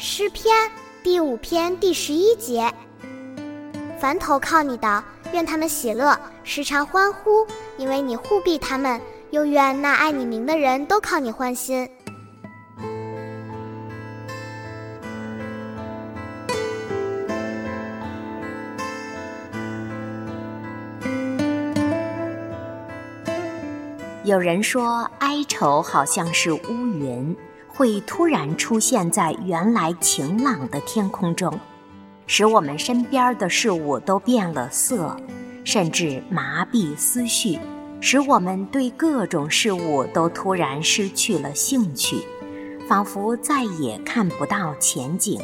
诗篇第五篇第十一节：凡投靠你的，愿他们喜乐，时常欢呼，因为你护庇他们；又愿那爱你名的人都靠你欢心。有人说，哀愁好像是乌云。会突然出现在原来晴朗的天空中，使我们身边的事物都变了色，甚至麻痹思绪，使我们对各种事物都突然失去了兴趣，仿佛再也看不到前景。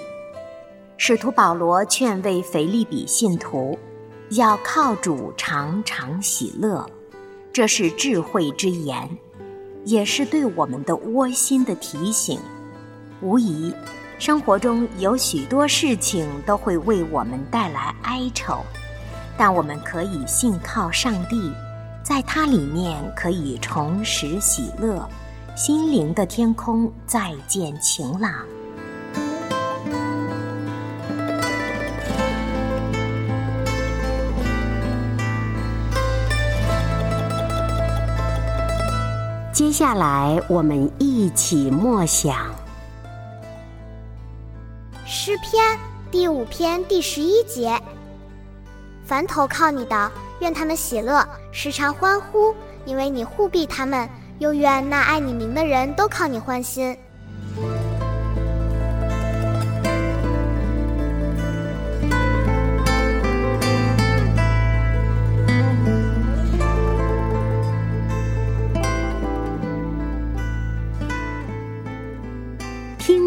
使徒保罗劝慰腓利比信徒，要靠主常常喜乐，这是智慧之言。也是对我们的窝心的提醒。无疑，生活中有许多事情都会为我们带来哀愁，但我们可以信靠上帝，在它里面可以重拾喜乐，心灵的天空再见晴朗。接下来，我们一起默想诗篇第五篇第十一节：凡投靠你的，愿他们喜乐，时常欢呼，因为你护庇他们；又愿那爱你名的人都靠你欢心。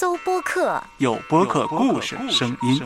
搜播客，有播客故事声音。